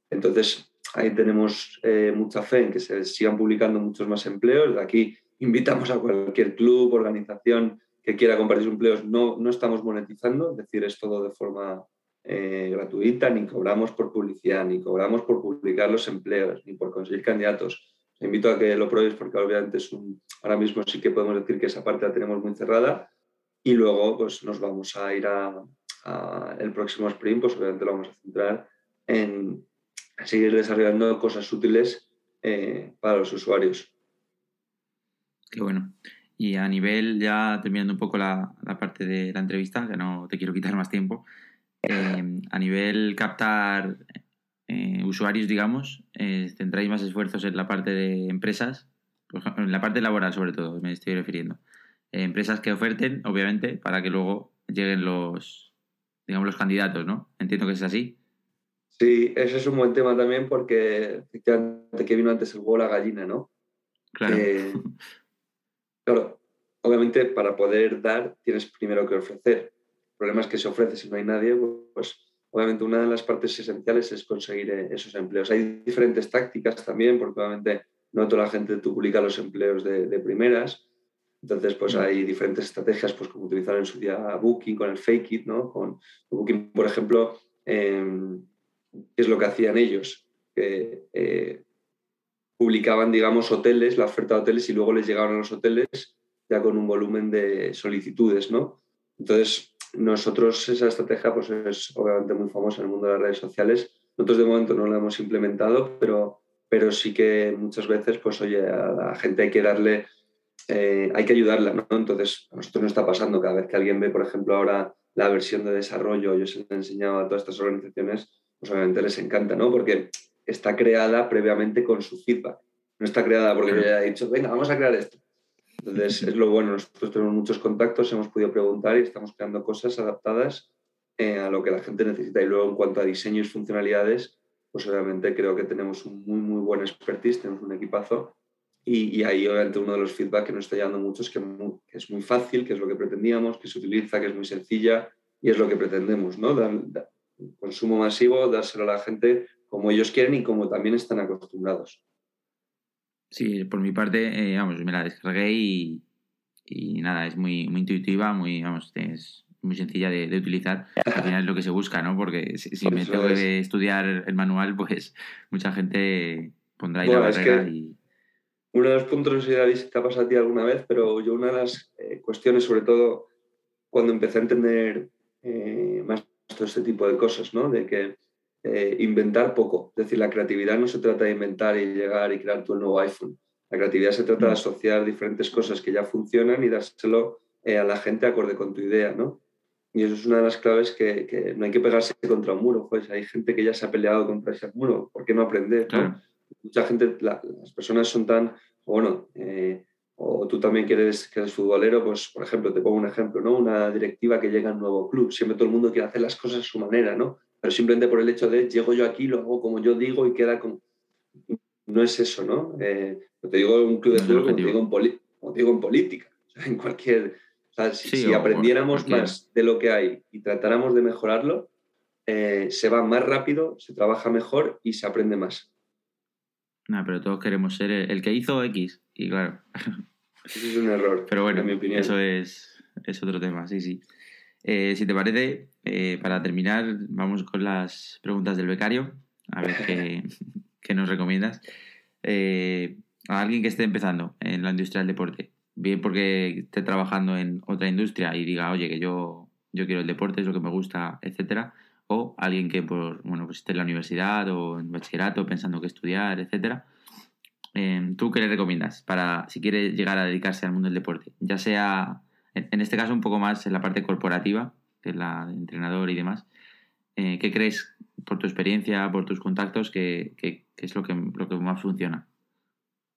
Entonces, ahí tenemos eh, mucha fe en que se sigan publicando muchos más empleos. De aquí invitamos a cualquier club, organización que quiera compartir empleos. No, no estamos monetizando, es decir, es todo de forma eh, gratuita, ni cobramos por publicidad, ni cobramos por publicar los empleos, ni por conseguir candidatos. Os invito a que lo probéis porque obviamente es un, ahora mismo sí que podemos decir que esa parte la tenemos muy cerrada y luego pues nos vamos a ir a, el próximo sprint, pues obviamente lo vamos a centrar en seguir desarrollando cosas útiles eh, para los usuarios. Qué bueno. Y a nivel, ya terminando un poco la, parte de la entrevista, que no te quiero quitar más tiempo, eh, a nivel captar eh, usuarios, digamos, ¿centráis más esfuerzos en la parte de empresas? en la parte laboral, sobre todo, me estoy refiriendo. empresas que oferten, obviamente, para que luego lleguen los, digamos, los candidatos, ¿no? Entiendo que es así. Sí, ese es un buen tema también porque efectivamente que vino antes el huevo la gallina, ¿no? Claro. *laughs* claro, obviamente para poder dar tienes primero que ofrecer. Problema es que si ofreces si no hay nadie, pues obviamente una de las partes esenciales es conseguir eh, esos empleos. Hay diferentes tácticas también, porque obviamente no toda la gente tú publica los empleos de, primeras. Entonces, pues hay diferentes estrategias, pues como utilizar en su día Booking con el Fake It, ¿no? Con Booking, por ejemplo, eh, ¿Qué es lo que hacían ellos? Que eh, publicaban, digamos, hoteles, la oferta de hoteles y luego les llegaban a los hoteles ya con un volumen de solicitudes, ¿no? Entonces, nosotros esa estrategia pues es obviamente muy famosa en el mundo de las redes sociales. Nosotros de momento no la hemos implementado, pero, pero sí que muchas veces, pues oye, a la gente hay que darle, eh, hay que ayudarla, ¿no? Entonces, a nosotros nos está pasando cada vez que alguien ve, por ejemplo, ahora la versión de desarrollo, yo se le he enseñado a todas estas organizaciones, pues obviamente les encanta, ¿no? Porque está creada previamente con su feedback. No está creada porque yo haya dicho, venga, vamos a crear esto. Entonces, es lo bueno. Nosotros tenemos muchos contactos, hemos podido preguntar y estamos creando cosas adaptadas eh, a lo que la gente necesita. Y luego, en cuanto a diseño y funcionalidades, pues obviamente creo que tenemos un muy, muy buen expertise, tenemos un equipazo. Y, ahí, obviamente, uno de los feedback que nos está llegando mucho es que, que, es muy fácil, que es lo que pretendíamos, que se utiliza, que es muy sencilla y es lo que pretendemos, ¿no? consumo masivo, dárselo a la gente como ellos quieren y como también están acostumbrados. Sí, por mi parte, eh, vamos, me la descargué y, nada, es muy, muy intuitiva, muy, vamos, es muy sencilla de, utilizar. Al final es lo que se busca, ¿no? Porque si, me tengo que estudiar el manual, *laughs* pues mucha gente pondrá ahí la barrera y... Uno de los puntos, no sé si te ha pasado a ti alguna vez, pero yo una de las eh, cuestiones, sobre todo cuando empecé a entender eh, más todo este tipo de cosas, ¿no? De que eh, inventar poco. Es decir, la creatividad no se trata de inventar y llegar y crear tu nuevo iPhone. La creatividad se trata de mm. asociar diferentes cosas que ya funcionan y dárselo eh, a la gente acorde con tu idea, ¿no? Y eso es una de las claves que, no hay que pegarse contra un muro. Pues hay gente que ya se ha peleado contra ese muro. ¿Por qué no aprender? Mucha gente, las personas son tan, bueno, eh, o tú también quieres que eres futbolero, pues por ejemplo, te pongo un ejemplo, ¿no? Una directiva que llega a un nuevo club, siempre todo el mundo quiere hacer las cosas a su manera, ¿no? Pero simplemente por el hecho de llego yo aquí, lo hago como yo digo y queda como... No es eso, ¿no? Eh, te digo un club de fútbol como, digo en, política, en cualquier... si, aprendiéramos más de lo que hay y tratáramos de mejorarlo, eh, se va más rápido, se trabaja mejor y se aprende más. No, pero todos queremos ser el que hizo X, y claro. Eso es un error. Pero bueno, mi opinión. eso es, es otro tema, sí, sí. Eh, si te parece, eh, para terminar, vamos con las preguntas del becario. A ver qué, *laughs* qué nos recomiendas. Eh, a alguien que esté empezando en la industria del deporte, bien porque esté trabajando en otra industria y diga, oye, que yo, yo quiero el deporte, es lo que me gusta, etcétera. O alguien que por, bueno, pues esté en la universidad o en bachillerato pensando que estudiar, etcétera Em, ¿tú qué le recomiendas para si quiere llegar a dedicarse al mundo del deporte? Ya sea, en este caso, un poco más en la parte corporativa, que es la de entrenador y demás. Eh, ¿Qué crees, por tu experiencia, por tus contactos, que, es lo que, lo que más funciona?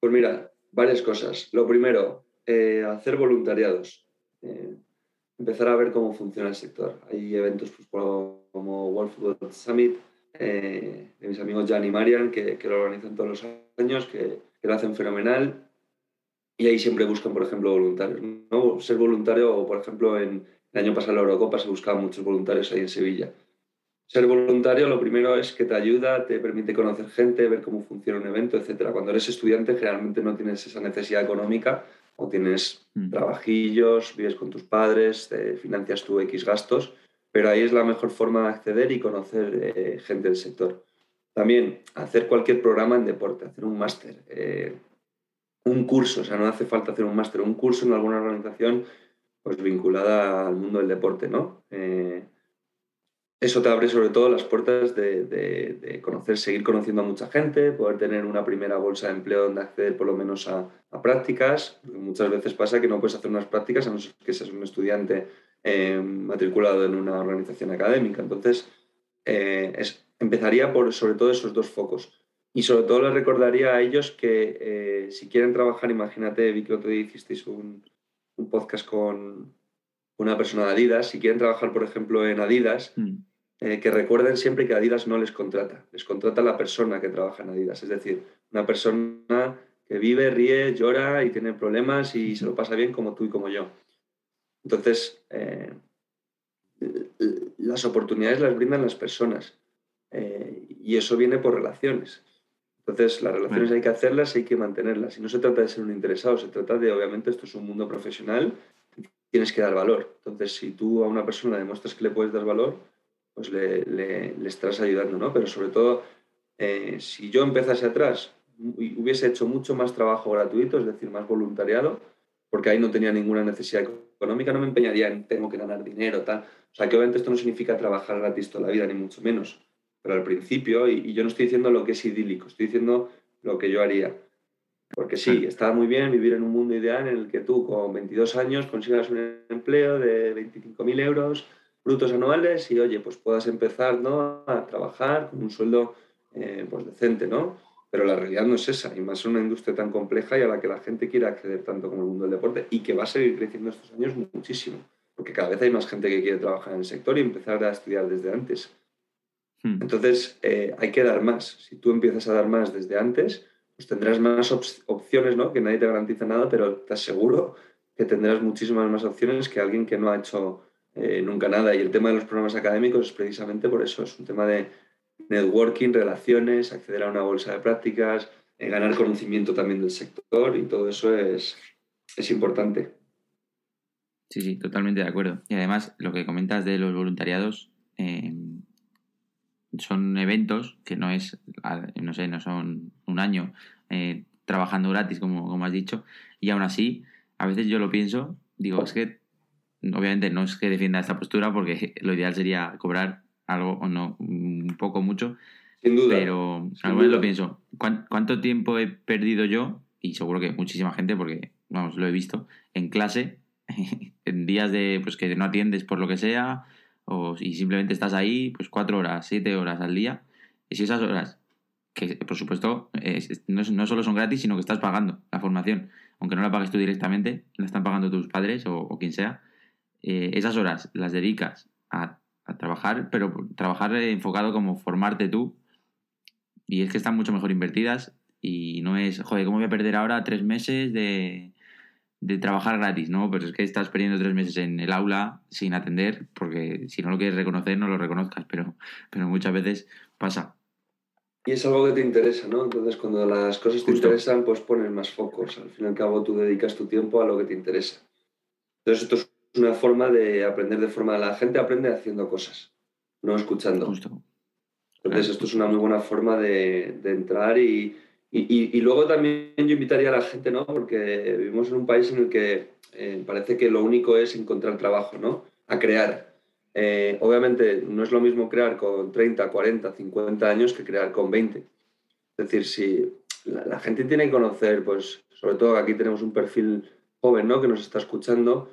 Pues mira, varias cosas. Lo primero, eh, hacer voluntariados. Eh, empezar a ver cómo funciona el sector. Hay eventos pues, como World Football Summit, de mis amigos Jan y Marian, que, que, lo organizan todos los años, que, que, lo hacen fenomenal. Y ahí siempre buscan, por ejemplo, voluntarios. ¿no? Ser voluntario, o por ejemplo, en el año pasado en la Eurocopa se buscaban muchos voluntarios ahí en Sevilla. Ser voluntario lo primero es que te ayuda, te permite conocer gente, ver cómo funciona un evento, etc. Cuando eres estudiante generalmente no tienes esa necesidad económica o tienes mm. trabajillos, vives con tus padres, te financias tu X gastos pero ahí es la mejor forma de acceder y conocer eh, gente del sector. También hacer cualquier programa en deporte, hacer un máster, eh, un curso, o sea, no hace falta hacer un máster, un curso en alguna organización pues vinculada al mundo del deporte, ¿no? Eh, eso te abre sobre todo las puertas de, conocer, seguir conociendo a mucha gente, poder tener una primera bolsa de empleo donde acceder por lo menos a, prácticas. muchas veces pasa que no puedes hacer unas prácticas a no ser que seas un estudiante eh, matriculado en una organización académica. Entonces, eh, empezaría por sobre todo esos dos focos. Y sobre todo les recordaría a ellos que eh, si quieren trabajar, imagínate, vi que otro día hicisteis un, un podcast con una persona de Adidas, si quieren trabajar, por ejemplo, en Adidas, mm. Eh, que recuerden siempre que Adidas no les contrata, les contrata la persona que trabaja en Adidas, es decir, una persona que vive, ríe, llora y tiene problemas y se lo pasa bien como tú y como yo. Entonces, eh, las oportunidades las brindan las personas y eso viene por relaciones. Entonces, las relaciones hay que hacerlas y hay que mantenerlas. Y no se trata de ser un interesado, se trata de, obviamente, esto es un mundo profesional, tienes que dar valor. Entonces, si tú a una persona demuestras que le puedes dar valor, pues le, le, estás ayudando, ¿no? Pero sobre todo, eh, si yo empezase atrás, hubiese hecho mucho más trabajo gratuito, es decir, más voluntariado, porque ahí no tenía ninguna necesidad económica, no me empeñaría en tengo que ganar dinero, tal. O sea, que obviamente esto no significa trabajar gratis toda la vida, ni mucho menos. Pero al principio, y, yo no estoy diciendo lo que es idílico, estoy diciendo lo que yo haría. Porque sí, está muy bien vivir en un mundo ideal en el que tú con 22 años consigas un empleo de 25.000 euros, brutos anuales y, oye, pues puedas empezar ¿no? a trabajar con un sueldo eh, pues decente, ¿no? Pero la realidad no es esa, y más en una industria tan compleja y a la que la gente quiere acceder tanto como el mundo del deporte y que va a seguir creciendo estos años muchísimo, porque cada vez hay más gente que quiere trabajar en el sector y empezar a estudiar desde antes. Hmm. Entonces, eh, hay que dar más. Si tú empiezas a dar más desde antes, pues tendrás más opciones, ¿no? Que nadie te garantiza nada, pero te aseguro que tendrás muchísimas más opciones que alguien que no ha hecho eh, nunca nada. Y el tema de los programas académicos es precisamente por eso, es un tema de networking, relaciones, acceder a una bolsa de prácticas, eh, ganar conocimiento también del sector y todo eso es, es importante. Sí, sí, totalmente de acuerdo. Y además, lo que comentas de los voluntariados eh, son eventos que no es, no sé, no son un año trabajando gratis, como, como has dicho, y aún así, a veces yo lo pienso, digo, es que obviamente no es que defienda esta postura porque lo ideal sería cobrar algo o no, un poco mucho. Sin duda. Pero a veces lo pienso, ¿cuánto tiempo he perdido yo? Y seguro que muchísima gente, porque, vamos, lo he visto, en clase, *laughs* en días de, pues que no atiendes por lo que sea, o si simplemente estás ahí, pues cuatro horas, siete horas al día. Y si esas horas, que por supuesto no, solo son gratis, sino que estás pagando la formación, aunque no la pagues tú directamente, la están pagando tus padres o quien sea, eh, esas horas las dedicas a, trabajar, pero trabajar enfocado como formarte tú. Y es que están mucho mejor invertidas y no es, joder, ¿cómo voy a perder ahora tres meses de, trabajar gratis? No, pero es que estás perdiendo tres meses en el aula sin atender, porque si no lo quieres reconocer, no lo reconozcas, pero, pero muchas veces pasa. Y es algo que te interesa, ¿no? Entonces, cuando las cosas te interesan, pues pones más focos. Al fin y al cabo, tú dedicas tu tiempo a lo que te interesa. Entonces, esto es una forma de aprender de forma... La gente aprende haciendo cosas, no escuchando. Entonces, esto es una muy buena forma de, entrar y, y, luego también yo invitaría a la gente, ¿no? Porque vivimos en un país en el que eh, parece que lo único es encontrar trabajo, ¿no? A crear. Eh, obviamente no es lo mismo crear con 30, 40, 50 años que crear con 20. Es decir, si la, la gente tiene que conocer, pues sobre todo aquí tenemos un perfil joven, ¿no? Que nos está escuchando,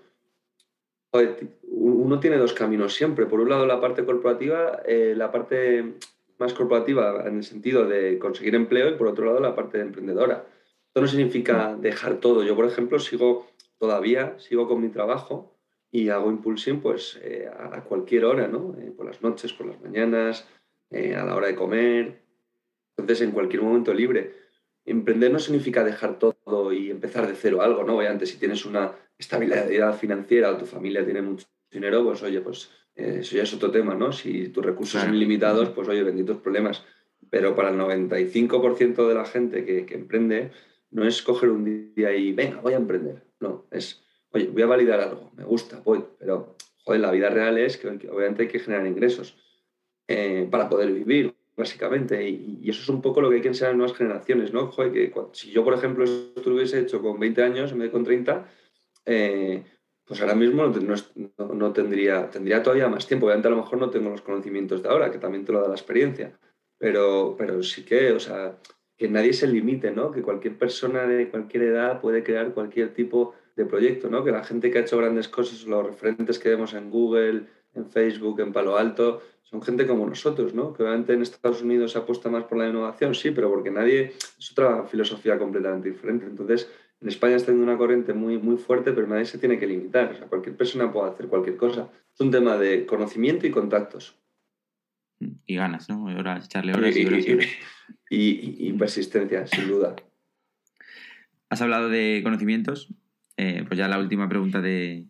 uno tiene dos caminos siempre. Por un lado, la parte corporativa, eh, la parte más corporativa en el sentido de conseguir empleo y por otro lado, la parte emprendedora. Esto no significa dejar todo. Yo, por ejemplo, sigo todavía, sigo con mi trabajo y hago impulsing pues eh, a cualquier hora, ¿no? Eh, por las noches, por las mañanas, a la hora de comer. Entonces, en cualquier momento libre. Emprender no significa dejar todo y empezar de cero algo, ¿no? Obviamente, si tienes una estabilidad financiera o tu familia tiene mucho dinero, pues oye, pues eh, eso ya es otro tema, ¿no? Si tus recursos son limitados, pues oye, benditos problemas. Pero para el 95% de la gente que, que, emprende, no es coger un día y, venga, voy a emprender. No, es, oye, voy a validar algo, me gusta, voy, pero, joder, la vida real es que obviamente hay que generar ingresos eh, para poder vivir, básicamente. Y, eso es un poco lo que hay que enseñar a nuevas generaciones, ¿no? Joder, que si yo, por ejemplo, esto lo hubiese hecho con 20 años en vez de con 30, eh, pues ahora mismo no, tendría, tendría todavía más tiempo. Obviamente a lo mejor no tengo los conocimientos de ahora, que también te lo da la experiencia, pero, pero sí que, o sea, que nadie se limite, ¿no? Que cualquier persona de cualquier edad puede crear cualquier tipo de proyecto, ¿no? Que la gente que ha hecho grandes cosas, los referentes que vemos en Google, en Facebook, en Palo Alto, son gente como nosotros, ¿no? Que obviamente en Estados Unidos se apuesta más por la innovación, sí, pero porque nadie, es otra filosofía completamente diferente. Entonces, en España está teniendo una corriente muy, muy fuerte, pero nadie se tiene que limitar. O sea, cualquier persona puede hacer cualquier cosa. Es un tema de conocimiento y contactos. Y ganas, ¿no? Horas, echarle horas y, horas y, y, persistencia, sin duda. Has hablado de conocimientos. Eh, pues ya la última pregunta de,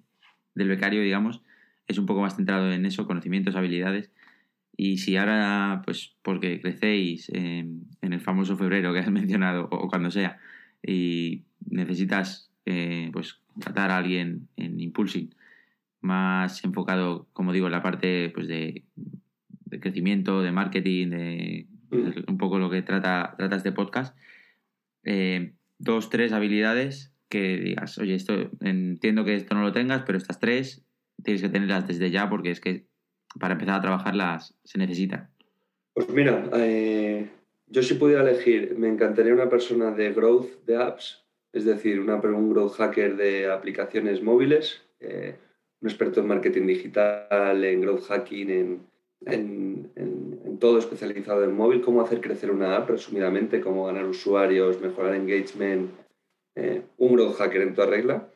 del becario, digamos, es un poco más centrado en eso, conocimientos, habilidades. Y si ahora, pues porque crecéis en el famoso febrero que has *laughs* mencionado, o cuando sea, y necesitas eh, pues tratar a alguien en impulsing más enfocado, como digo, en la parte pues, de, crecimiento, de marketing, de, mm. un poco lo que trata, trata este podcast. Eh, dos, tres habilidades que digas, oye, esto entiendo que esto no lo tengas, pero estas tres tienes que tenerlas desde ya porque es que para empezar a trabajarlas se necesitan. Pues mira, eh, yo si pudiera elegir, me encantaría una persona de growth de apps, es decir, una, un growth hacker de aplicaciones móviles, eh, un experto en marketing digital, en growth hacking, en, todo especializado en móvil, cómo hacer crecer una app, resumidamente, cómo ganar usuarios, mejorar engagement, eh, un growth hacker en toda regla.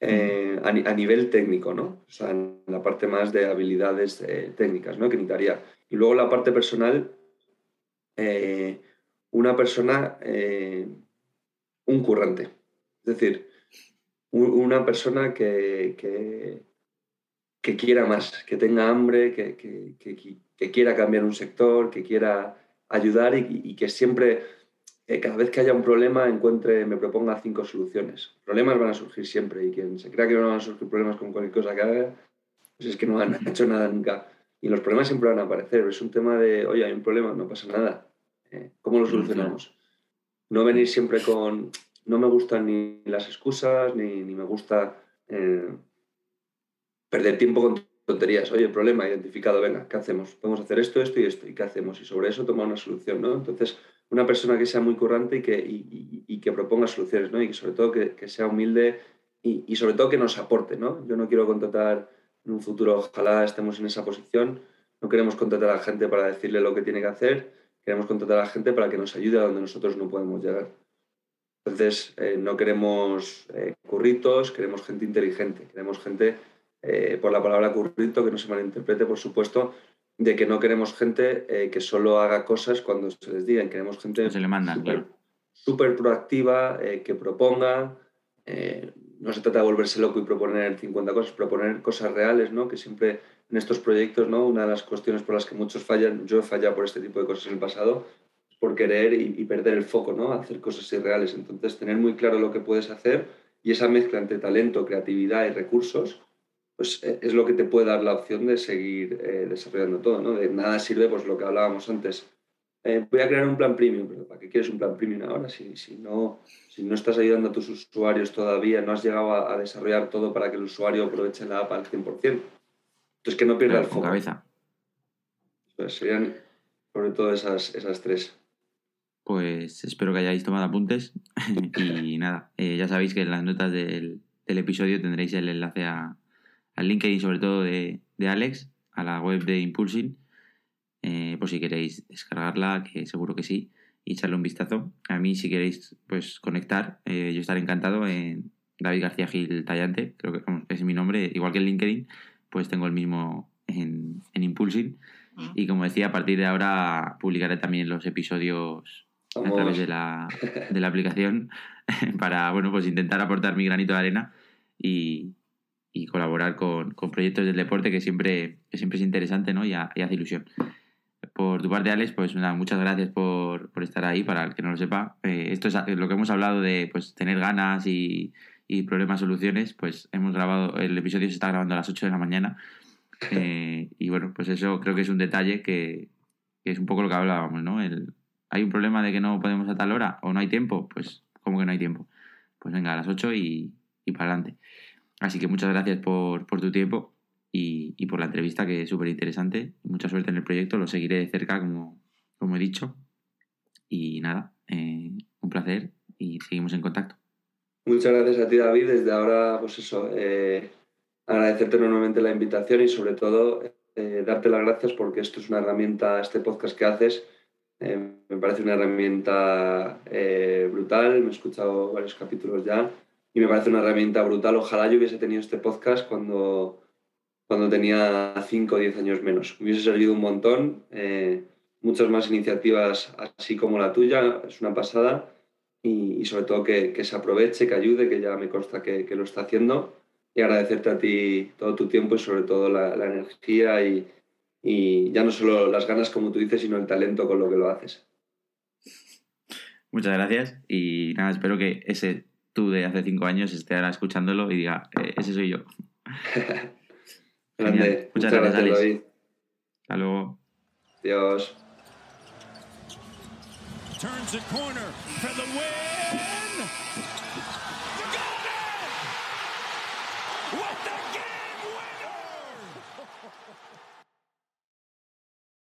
Eh, a, nivel técnico, ¿no? O sea, en la parte más de habilidades técnicas, ¿no? Que necesitaría. Y luego la parte personal, una persona, un currante. Es decir, una persona que, que, quiera más, que tenga hambre, que, quiera cambiar un sector, que quiera ayudar y, que siempre, eh, cada vez que haya un problema, encuentre, me proponga cinco soluciones. Problemas van a surgir siempre y quien se crea que no van a surgir problemas con cualquier cosa que haga, pues es que no han hecho nada nunca. Y los problemas siempre van a aparecer. Es un tema de, oye, hay un problema, no pasa nada. Eh, ¿Cómo lo solucionamos? No venir siempre con, no me gustan ni las excusas, ni, me gusta eh, perder tiempo con tonterías. Oye, problema identificado, venga, ¿qué hacemos? Podemos hacer esto, esto y esto, ¿y qué hacemos? Y sobre eso tomar una solución, ¿no? Entonces, una persona que sea muy currante y que, y, que proponga soluciones, ¿no? Y sobre todo que, que sea humilde y, sobre todo que nos aporte, ¿no? Yo no quiero contratar en un futuro, ojalá estemos en esa posición, no queremos contratar a gente para decirle lo que tiene que hacer, queremos contratar a gente para que nos ayude a donde nosotros no podemos llegar. Entonces, eh, no queremos eh, curritos, queremos gente inteligente, queremos gente, eh, por la palabra currito, que no se malinterprete, por supuesto, de que no queremos gente que solo haga cosas cuando se les digan, queremos gente se le manda, súper proactiva, que proponga, no se trata de volverse loco y proponer 50 cosas, proponer cosas reales, ¿no? que siempre en estos proyectos, ¿no? Una de las cuestiones por las que muchos fallan, yo he fallado por este tipo de cosas en el pasado, es por querer y, perder el foco, ¿no? Hacer cosas irreales. Entonces, tener muy claro lo que puedes hacer y esa mezcla entre talento, creatividad y recursos, pues eh, es lo que te puede dar la opción de seguir eh, desarrollando todo, ¿no? De nada sirve, pues lo que hablábamos antes. Eh, voy a crear un plan premium, pero ¿para qué quieres un plan premium ahora? Si, si, no, si no estás ayudando a tus usuarios todavía, no has llegado a, a desarrollar todo para que el usuario aproveche la app al 100%. Entonces, que no pierda el foco. cabeza. Pues serían sobre todo esas, esas tres. Pues espero que hayáis tomado apuntes. *laughs* y nada, eh, ya sabéis que en las notas del, episodio tendréis el enlace a, al LinkedIn, sobre todo de, Alex, a la web de Impulsing, eh, por si queréis descargarla, que seguro que sí, y echarle un vistazo. A mí, si queréis pues conectar, eh, yo estaré encantado en David García Gil Tallante, creo que es mi nombre, igual que en LinkedIn pues tengo el mismo en, en Impulsing. Y como decía, a partir de ahora publicaré también los episodios a través de la, de la, aplicación *laughs* para, bueno, pues intentar aportar mi granito de arena y, y colaborar con, con, proyectos del deporte que siempre, que siempre es interesante ¿no? y, hace ilusión. Por tu parte, Alex, pues nada, muchas gracias por, por, estar ahí, para el que no lo sepa. Eh, esto es lo que hemos hablado de pues, tener ganas y, y problemas soluciones, pues hemos grabado, el episodio se está grabando a las 8 de la mañana. *laughs* Eh, y bueno, pues eso creo que es un detalle que, es un poco lo que hablábamos, ¿no? El, ¿Hay un problema de que no podemos a tal hora o no hay tiempo? Pues, ¿cómo que no hay tiempo? Pues venga, a las 8 y, y para adelante. Así que muchas gracias por, tu tiempo y, por la entrevista, que es súper interesante. Mucha suerte en el proyecto, lo seguiré de cerca, como, como he dicho. Y nada, eh, un placer y seguimos en contacto. Muchas gracias a ti, David. Desde ahora, pues eso, eh, agradecerte enormemente la invitación y sobre todo eh, darte las gracias porque esto es una herramienta, este podcast que haces, me parece una herramienta brutal. Me he escuchado varios capítulos ya y me parece una herramienta brutal. Ojalá yo hubiese tenido este podcast cuando, cuando tenía 5 o 10 años menos. Me hubiese servido un montón. Eh, muchas más iniciativas así como la tuya, es una pasada. Y, sobre todo que, que, se aproveche, que ayude, que ya me consta que, que, lo está haciendo. Y agradecerte a ti todo tu tiempo y sobre todo la, la energía y, y ya no solo las ganas, como tú dices, sino el talento con lo que lo haces. Muchas gracias y nada, espero que ese tú de hace cinco años esté ahora escuchándolo y diga, eh, ese soy yo. *laughs* Grande. Muchas, gracias, gracias Alex. Hasta luego. Adiós. Turns the corner for the win.